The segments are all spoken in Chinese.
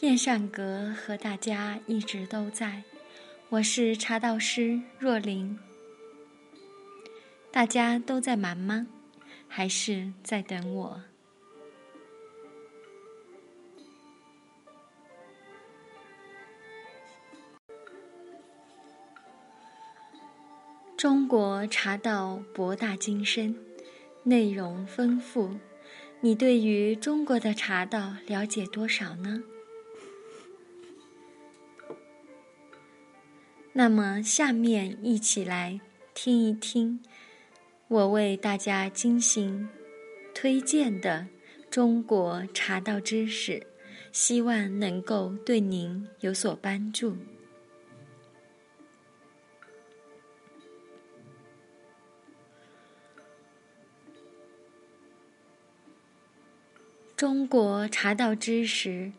燕善阁和大家一直都在，我是茶道师若琳。大家都在忙吗？还是在等我？中国茶道博大精深，内容丰富。你对于中国的茶道了解多少呢？那么，下面一起来听一听我为大家精心推荐的中国茶道知识，希望能够对您有所帮助。中国茶道知识：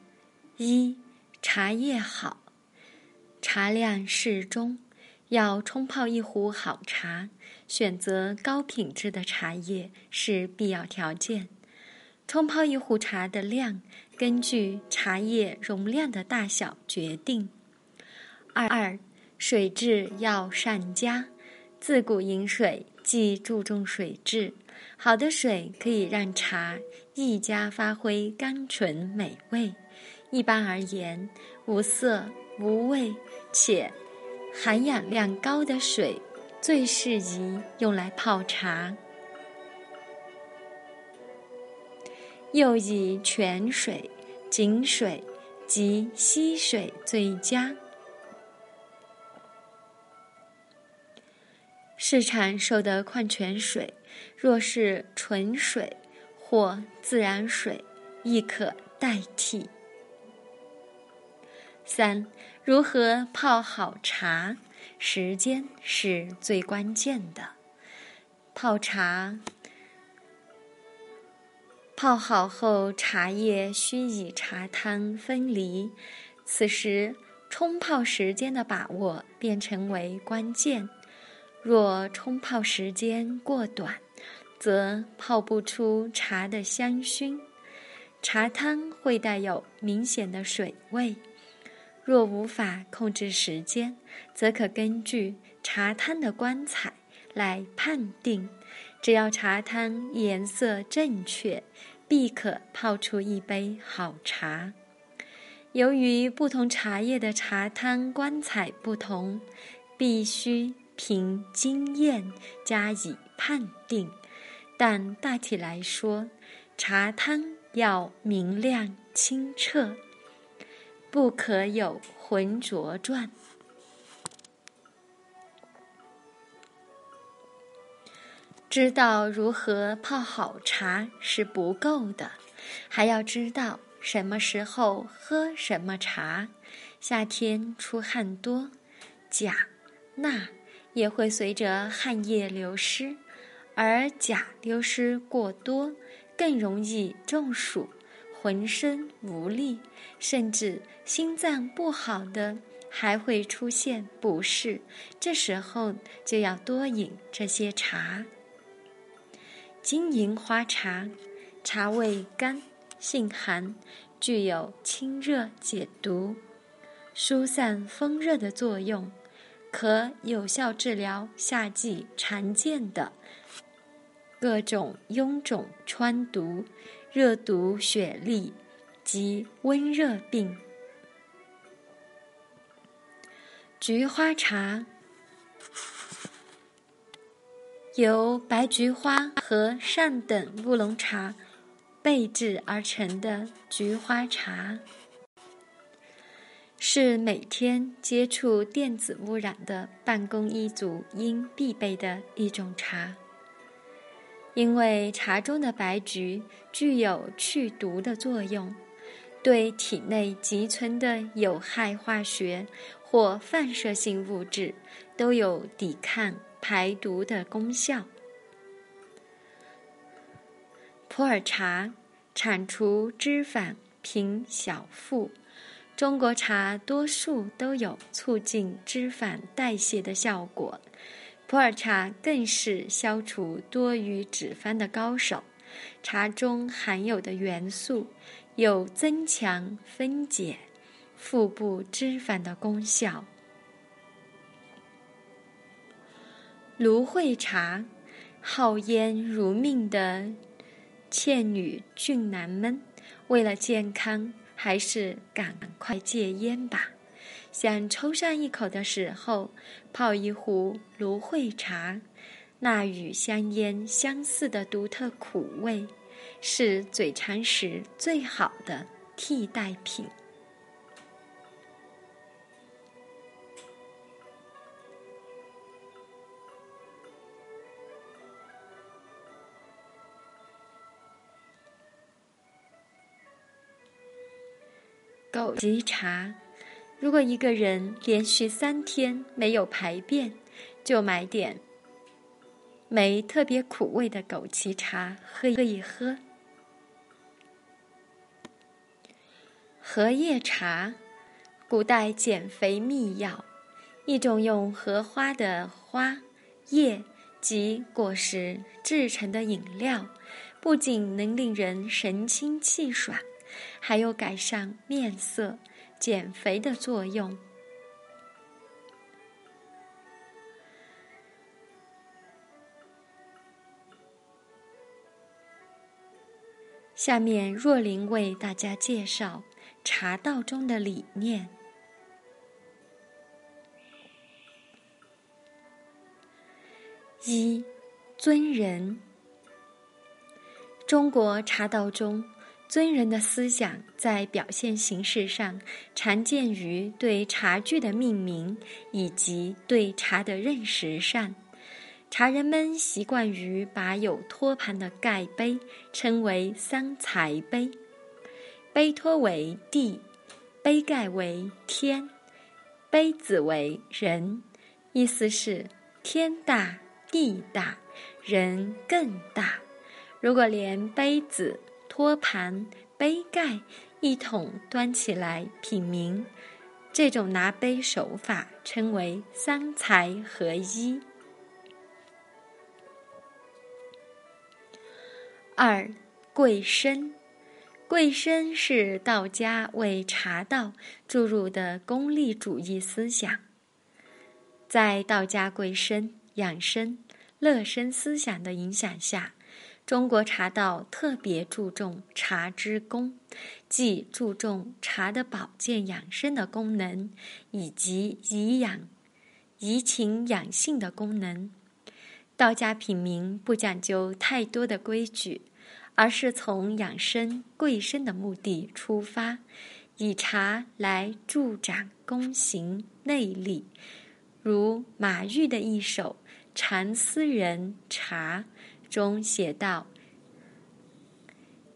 一、茶叶好。茶量适中，要冲泡一壶好茶，选择高品质的茶叶是必要条件。冲泡一壶茶的量，根据茶叶容量的大小决定。二二，水质要善佳，自古饮水即注重水质，好的水可以让茶愈加发挥甘醇美味。一般而言，无色。无味且含氧量高的水最适宜用来泡茶，又以泉水、井水及溪水最佳。市场售的矿泉水，若是纯水或自然水，亦可代替。三。如何泡好茶？时间是最关键的。泡茶泡好后，茶叶需与茶汤分离，此时冲泡时间的把握便成为关键。若冲泡时间过短，则泡不出茶的香薰，茶汤会带有明显的水味。若无法控制时间，则可根据茶汤的光彩来判定。只要茶汤颜色正确，必可泡出一杯好茶。由于不同茶叶的茶汤光彩不同，必须凭经验加以判定。但大体来说，茶汤要明亮清澈。不可有浑浊状。知道如何泡好茶是不够的，还要知道什么时候喝什么茶。夏天出汗多，钾、钠也会随着汗液流失，而钾流失过多，更容易中暑。浑身无力，甚至心脏不好的还会出现不适，这时候就要多饮这些茶。金银花茶，茶味甘，性寒，具有清热解毒、疏散风热的作用，可有效治疗夏季常见的各种臃肿疮毒。热毒血痢及温热病。菊花茶由白菊花和上等乌龙茶焙制而成的菊花茶，是每天接触电子污染的办公一族应必备的一种茶。因为茶中的白菊具有去毒的作用，对体内积存的有害化学或放射性物质都有抵抗排毒的功效。普洱茶铲除脂肪，平小腹。中国茶多数都有促进脂肪代谢的效果。普洱茶更是消除多余脂肪的高手，茶中含有的元素有增强分解、腹部脂肪的功效。芦荟茶，好烟如命的倩女俊男们，为了健康，还是赶快戒烟吧。想抽上一口的时候，泡一壶芦荟茶，那与香烟相似的独特苦味，是嘴馋时最好的替代品。枸杞茶。如果一个人连续三天没有排便，就买点没特别苦味的枸杞茶喝一喝。荷叶茶，古代减肥秘药，一种用荷花的花、叶及果实制成的饮料，不仅能令人神清气爽，还有改善面色。减肥的作用。下面若琳为大家介绍茶道中的理念。一，尊人。中国茶道中。尊人的思想在表现形式上常见于对茶具的命名以及对茶的认识上。茶人们习惯于把有托盘的盖杯称为三才杯，杯托为地，杯盖为天，杯子为人，意思是天大地大人更大。如果连杯子托盘、杯盖一桶端起来品茗，这种拿杯手法称为三才合一。二贵生，贵生是道家为茶道注入的功利主义思想，在道家贵生、养生、乐生思想的影响下。中国茶道特别注重茶之功，即注重茶的保健养生的功能，以及颐养、怡情养性的功能。道家品茗不讲究太多的规矩，而是从养生贵生的目的出发，以茶来助长功行内力。如马玉的一首《禅思人茶》。中写道：“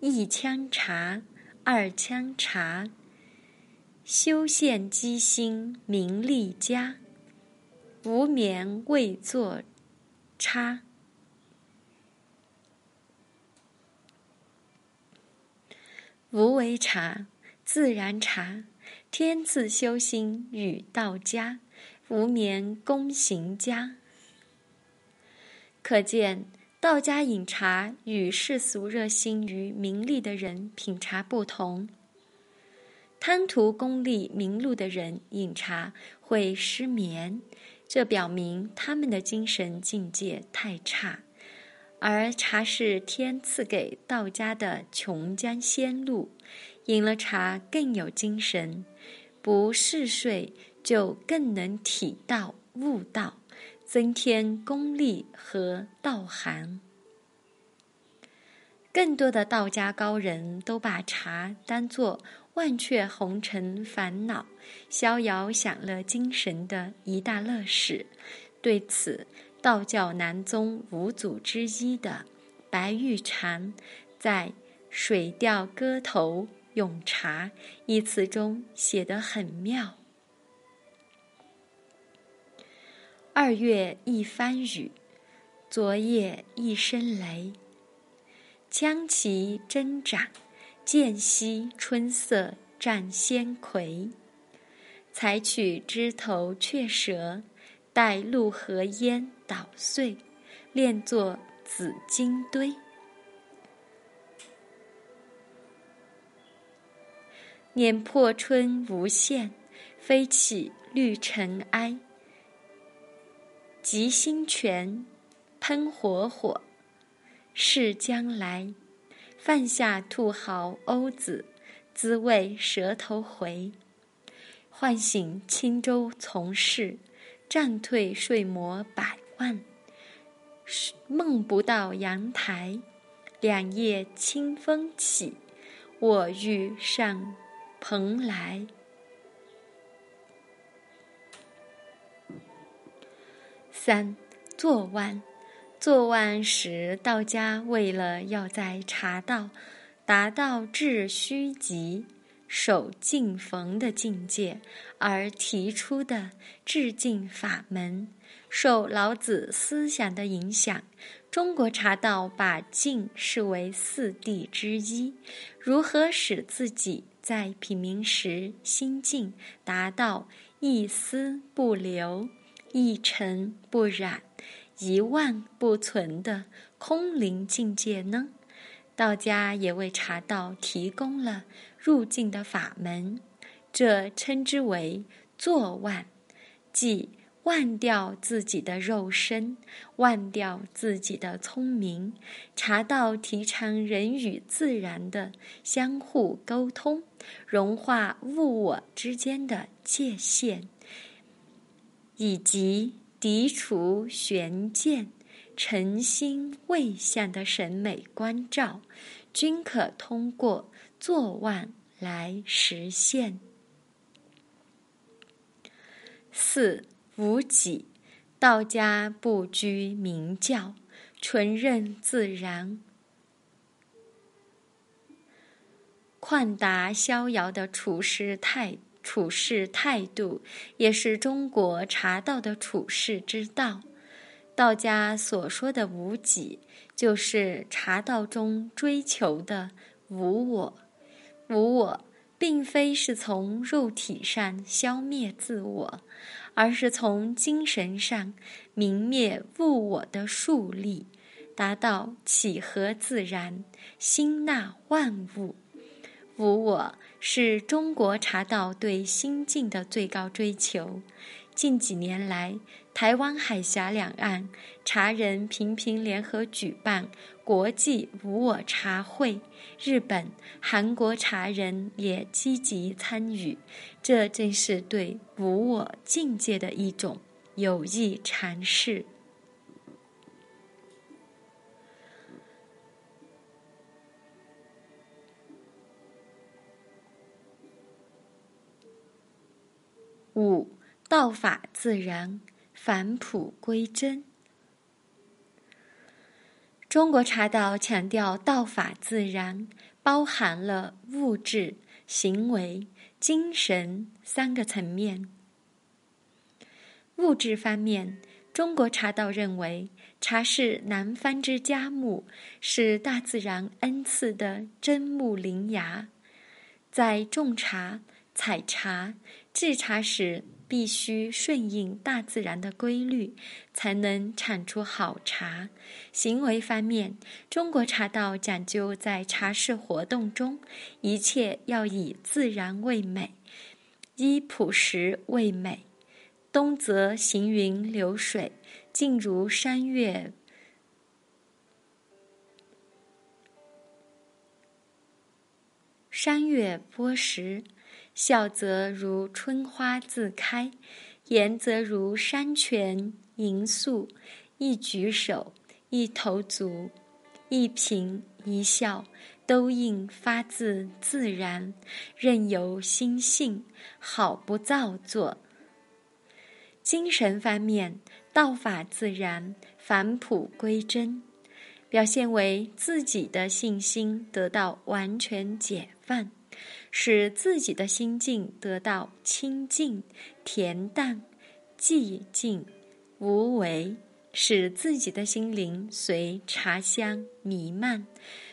一枪茶，二枪茶，修宪积心名利家，无眠未作差。无为茶，自然茶，天赐修心与道家，无眠功行家。”可见。道家饮茶与世俗热心于名利的人品茶不同。贪图功利名禄的人饮茶会失眠，这表明他们的精神境界太差。而茶是天赐给道家的琼浆仙露，饮了茶更有精神，不嗜睡就更能体道悟道。增添功力和道涵。更多的道家高人都把茶当作忘却红尘烦恼、逍遥享乐精神的一大乐事。对此，道教南宗五祖之一的白玉禅在《水调歌头·咏茶》一词中写得很妙。二月一番雨，昨夜一声雷。将其增长，渐兮春色占先葵。采取枝头雀舌，待露和烟捣碎，炼作紫金堆。碾破春无限，飞起绿尘埃。极星泉，喷火火，是将来。犯下兔毫欧子，滋味舌头回。唤醒青州从事，战退睡魔百万。梦不到阳台，两夜清风起，我欲上蓬莱。三坐万，坐万时，道家为了要在茶道达到至虚极、守静逢的境界，而提出的致敬法门。受老子思想的影响，中国茶道把静视为四谛之一。如何使自己在品茗时心静，达到一丝不留？一尘不染、一万不存的空灵境界呢？道家也为茶道提供了入境的法门，这称之为坐万，即忘掉自己的肉身，忘掉自己的聪明。茶道提倡人与自然的相互沟通，融化物我之间的界限。以及涤除玄见、诚心未相的审美关照，均可通过坐万来实现。四无己，道家不拘名教，纯任自然，旷达逍遥的处事态。处事态度也是中国茶道的处世之道。道家所说的无己，就是茶道中追求的无我。无我，并非是从肉体上消灭自我，而是从精神上明灭物我的树立，达到契合自然、心纳万物。无我是中国茶道对心境的最高追求。近几年来，台湾海峡两岸茶人频频联合举办国际无我茶会，日本、韩国茶人也积极参与。这正是对无我境界的一种有益阐释。五道法自然，返璞归真。中国茶道强调道法自然，包含了物质、行为、精神三个层面。物质方面，中国茶道认为，茶是南方之佳木，是大自然恩赐的真木灵芽，在种茶。采茶、制茶时，必须顺应大自然的规律，才能产出好茶。行为方面，中国茶道讲究在茶事活动中，一切要以自然为美，依朴实为美。冬则行云流水，静如山岳；山岳波石。笑则如春花自开，言则如山泉盈诉。一举手，一投足，一颦一笑，都应发自自然，任由心性，好不造作。精神方面，道法自然，返璞归真，表现为自己的信心得到完全解放。使自己的心境得到清净、恬淡、寂静、无为，使自己的心灵随茶香弥漫，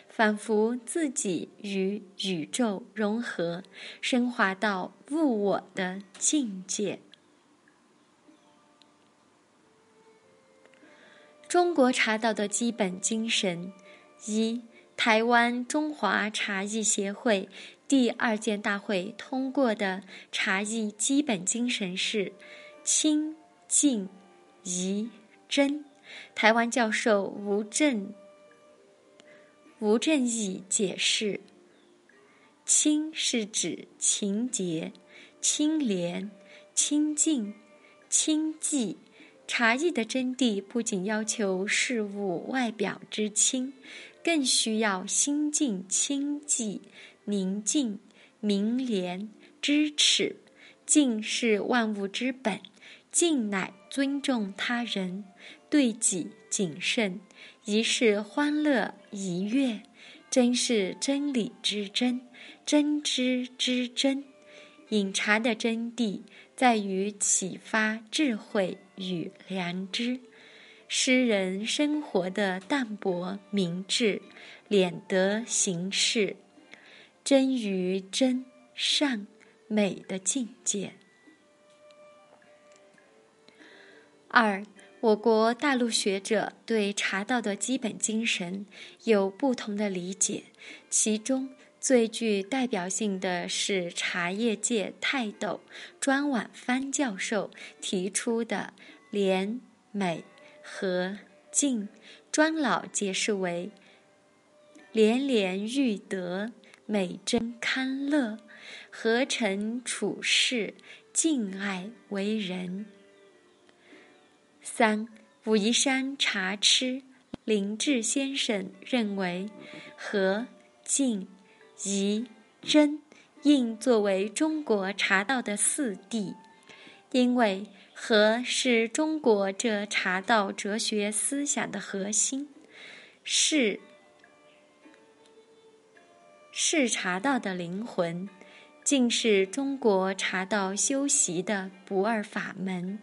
仿佛自己与宇宙融合，升华到物我的境界。中国茶道的基本精神：一、台湾中华茶艺协会。第二届大会通过的茶艺基本精神是清、静、怡、真。台湾教授吴正吴正义解释：“清是指情节、清廉、清净、清寂。茶艺的真谛不仅要求事物外表之清，更需要心境清寂。”宁静、明廉、知耻，静是万物之本，静乃尊重他人，对己谨慎；怡是欢乐怡悦，真是真理之真，真知之真。饮茶的真谛在于启发智慧与良知，诗人生活的淡泊明志，敛得行事。真于真善美的境界。二，我国大陆学者对茶道的基本精神有不同的理解，其中最具代表性的是茶叶界泰斗庄晚帆教授提出的廉、美、和、静。庄老解释为：廉廉欲德。美真堪乐，和诚处世，敬爱为人。三武夷山茶痴林志先生认为，和、敬、怡、真应作为中国茶道的四谛，因为和是中国这茶道哲学思想的核心，是。是茶道的灵魂，竟是中国茶道修习的不二法门，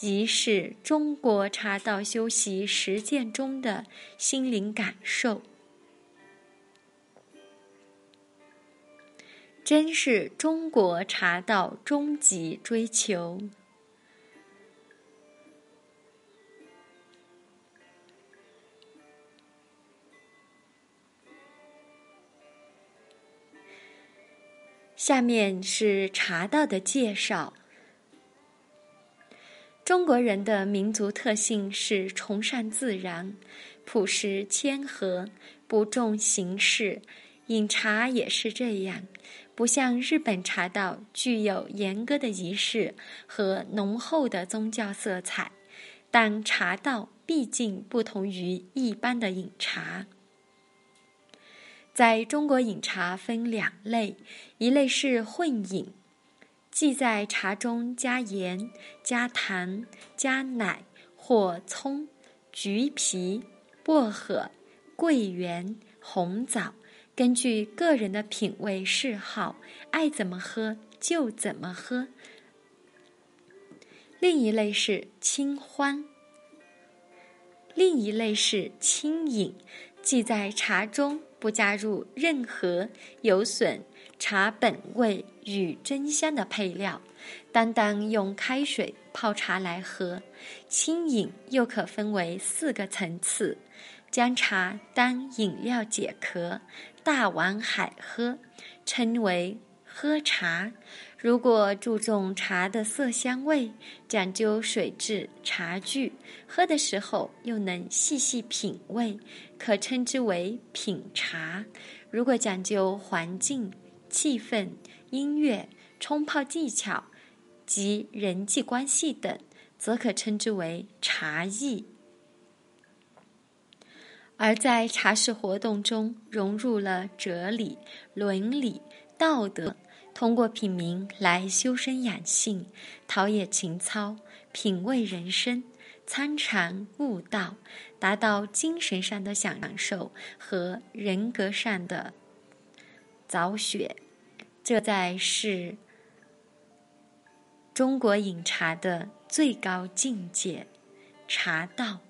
亦是中国茶道修习实践中的心灵感受，真是中国茶道终极追求。下面是茶道的介绍。中国人的民族特性是崇尚自然、朴实谦和、不重形式，饮茶也是这样。不像日本茶道具有严格的仪式和浓厚的宗教色彩，但茶道毕竟不同于一般的饮茶。在中国饮茶分两类，一类是混饮，即在茶中加盐、加糖、加奶或葱、橘皮、薄荷、桂圆、红枣，根据个人的品味嗜好，爱怎么喝就怎么喝。另一类是清欢，另一类是清饮，即在茶中。不加入任何有损茶本味与真香的配料，单单用开水泡茶来喝。清饮又可分为四个层次：将茶当饮料解渴，大碗海喝，称为喝茶。如果注重茶的色香味，讲究水质茶具，喝的时候又能细细品味，可称之为品茶；如果讲究环境、气氛、音乐、冲泡技巧及人际关系等，则可称之为茶艺。而在茶事活动中融入了哲理、伦理、道德。通过品茗来修身养性、陶冶情操、品味人生、参禅悟道，达到精神上的享受和人格上的早雪，这在是中国饮茶的最高境界——茶道。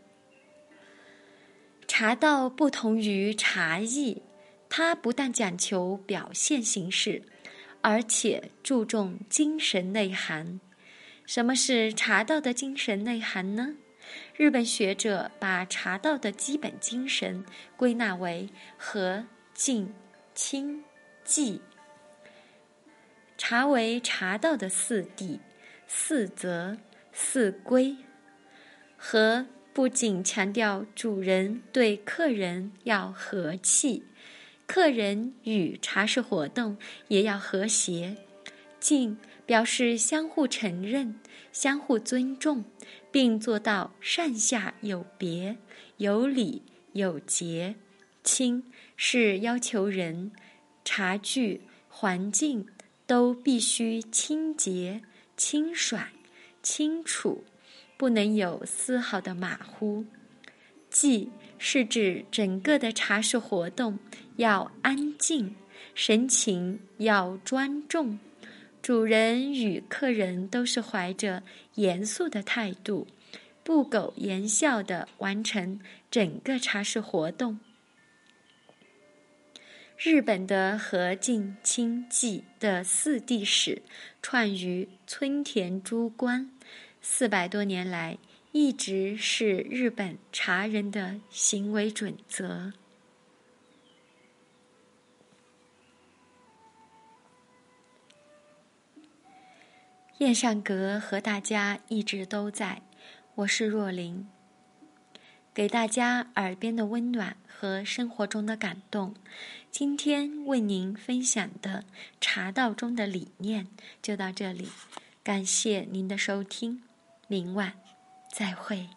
茶道不同于茶艺，它不但讲求表现形式。而且注重精神内涵。什么是茶道的精神内涵呢？日本学者把茶道的基本精神归纳为和、静、清、寂。茶为茶道的四谛、四则、四规。和不仅强调主人对客人要和气，客人与茶事活动也要和谐。敬表示相互承认、相互尊重，并做到上下有别、有礼有节。清是要求人茶具、环境都必须清洁、清爽、清楚。不能有丝毫的马虎。祭是指整个的茶事活动要安静，神情要庄重，主人与客人都是怀着严肃的态度，不苟言笑的完成整个茶事活动。日本的和敬清祭的四谛史串于村田珠光。四百多年来，一直是日本茶人的行为准则。燕上阁和大家一直都在，我是若琳，给大家耳边的温暖和生活中的感动。今天为您分享的茶道中的理念就到这里，感谢您的收听。明晚，再会。